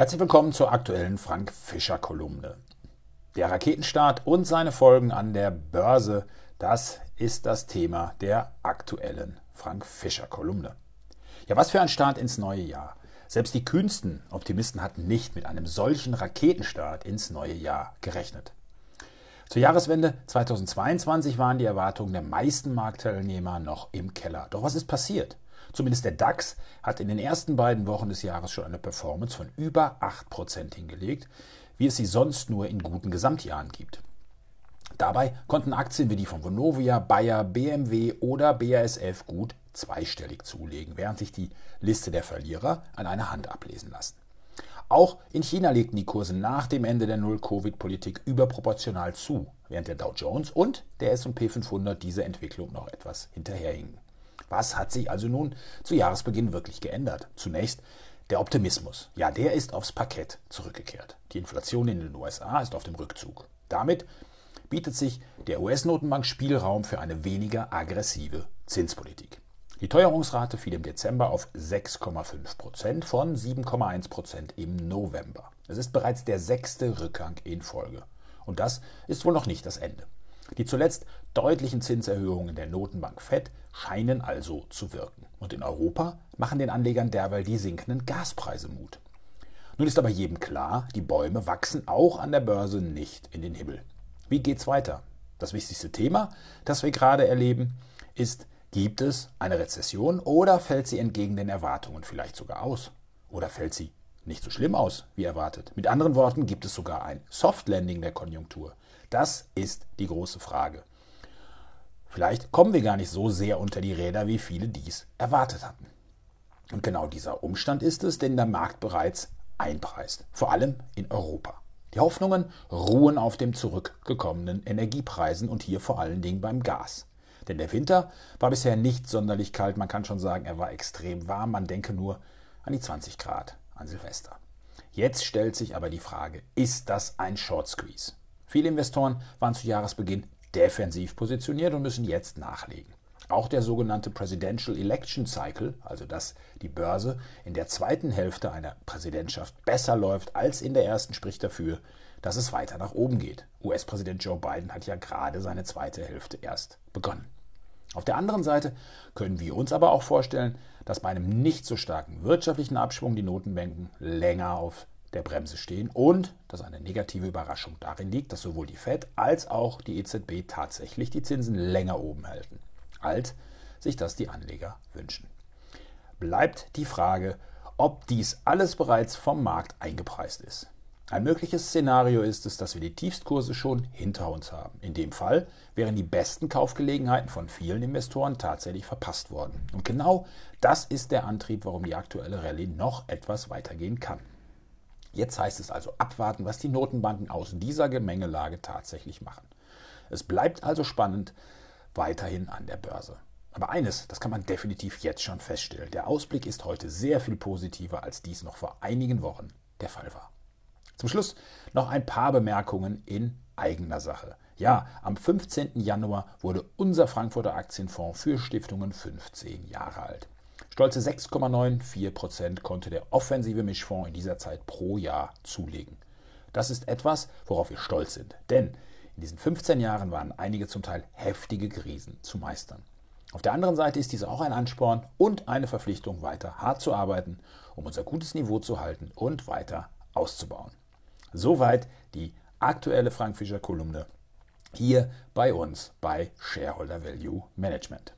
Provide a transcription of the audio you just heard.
Herzlich willkommen zur aktuellen Frank Fischer Kolumne. Der Raketenstart und seine Folgen an der Börse, das ist das Thema der aktuellen Frank Fischer Kolumne. Ja, was für ein Start ins neue Jahr. Selbst die kühnsten Optimisten hatten nicht mit einem solchen Raketenstart ins neue Jahr gerechnet. Zur Jahreswende 2022 waren die Erwartungen der meisten Marktteilnehmer noch im Keller. Doch was ist passiert? Zumindest der DAX hat in den ersten beiden Wochen des Jahres schon eine Performance von über 8% hingelegt, wie es sie sonst nur in guten Gesamtjahren gibt. Dabei konnten Aktien wie die von Vonovia, Bayer, BMW oder BASF gut zweistellig zulegen, während sich die Liste der Verlierer an einer Hand ablesen lassen. Auch in China legten die Kurse nach dem Ende der Null-Covid-Politik überproportional zu, während der Dow Jones und der S&P 500 diese Entwicklung noch etwas hinterherhingen. Was hat sich also nun zu Jahresbeginn wirklich geändert? Zunächst der Optimismus. Ja, der ist aufs Parkett zurückgekehrt. Die Inflation in den USA ist auf dem Rückzug. Damit bietet sich der US-Notenbank Spielraum für eine weniger aggressive Zinspolitik. Die Teuerungsrate fiel im Dezember auf 6,5 Prozent von 7,1 Prozent im November. Es ist bereits der sechste Rückgang in Folge. Und das ist wohl noch nicht das Ende. Die zuletzt deutlichen Zinserhöhungen der Notenbank Fed scheinen also zu wirken. Und in Europa machen den Anlegern derweil die sinkenden Gaspreise Mut. Nun ist aber jedem klar, die Bäume wachsen auch an der Börse nicht in den Himmel. Wie geht's weiter? Das wichtigste Thema, das wir gerade erleben, ist, gibt es eine Rezession oder fällt sie entgegen den Erwartungen vielleicht sogar aus? Oder fällt sie nicht so schlimm aus, wie erwartet? Mit anderen Worten, gibt es sogar ein Soft Landing der Konjunktur? Das ist die große Frage. Vielleicht kommen wir gar nicht so sehr unter die Räder, wie viele dies erwartet hatten. Und genau dieser Umstand ist es, den der Markt bereits einpreist, vor allem in Europa. Die Hoffnungen ruhen auf dem zurückgekommenen Energiepreisen und hier vor allen Dingen beim Gas. Denn der Winter war bisher nicht sonderlich kalt, man kann schon sagen, er war extrem warm, man denke nur an die 20 Grad an Silvester. Jetzt stellt sich aber die Frage, ist das ein Short Squeeze? Viele Investoren waren zu Jahresbeginn defensiv positioniert und müssen jetzt nachlegen. Auch der sogenannte Presidential Election Cycle, also dass die Börse in der zweiten Hälfte einer Präsidentschaft besser läuft als in der ersten, spricht dafür, dass es weiter nach oben geht. US-Präsident Joe Biden hat ja gerade seine zweite Hälfte erst begonnen. Auf der anderen Seite können wir uns aber auch vorstellen, dass bei einem nicht so starken wirtschaftlichen Abschwung die Notenbanken länger auf der Bremse stehen und dass eine negative Überraschung darin liegt, dass sowohl die Fed als auch die EZB tatsächlich die Zinsen länger oben halten, als sich das die Anleger wünschen. Bleibt die Frage, ob dies alles bereits vom Markt eingepreist ist. Ein mögliches Szenario ist es, dass wir die Tiefstkurse schon hinter uns haben. In dem Fall wären die besten Kaufgelegenheiten von vielen Investoren tatsächlich verpasst worden. Und genau das ist der Antrieb, warum die aktuelle Rallye noch etwas weitergehen kann. Jetzt heißt es also abwarten, was die Notenbanken aus dieser Gemengelage tatsächlich machen. Es bleibt also spannend weiterhin an der Börse. Aber eines, das kann man definitiv jetzt schon feststellen. Der Ausblick ist heute sehr viel positiver, als dies noch vor einigen Wochen der Fall war. Zum Schluss noch ein paar Bemerkungen in eigener Sache. Ja, am 15. Januar wurde unser Frankfurter Aktienfonds für Stiftungen 15 Jahre alt. Stolze 6,94 Prozent konnte der offensive Mischfonds in dieser Zeit pro Jahr zulegen. Das ist etwas, worauf wir stolz sind, denn in diesen 15 Jahren waren einige zum Teil heftige Krisen zu meistern. Auf der anderen Seite ist dies auch ein Ansporn und eine Verpflichtung, weiter hart zu arbeiten, um unser gutes Niveau zu halten und weiter auszubauen. Soweit die aktuelle Frank Fischer Kolumne hier bei uns bei Shareholder Value Management.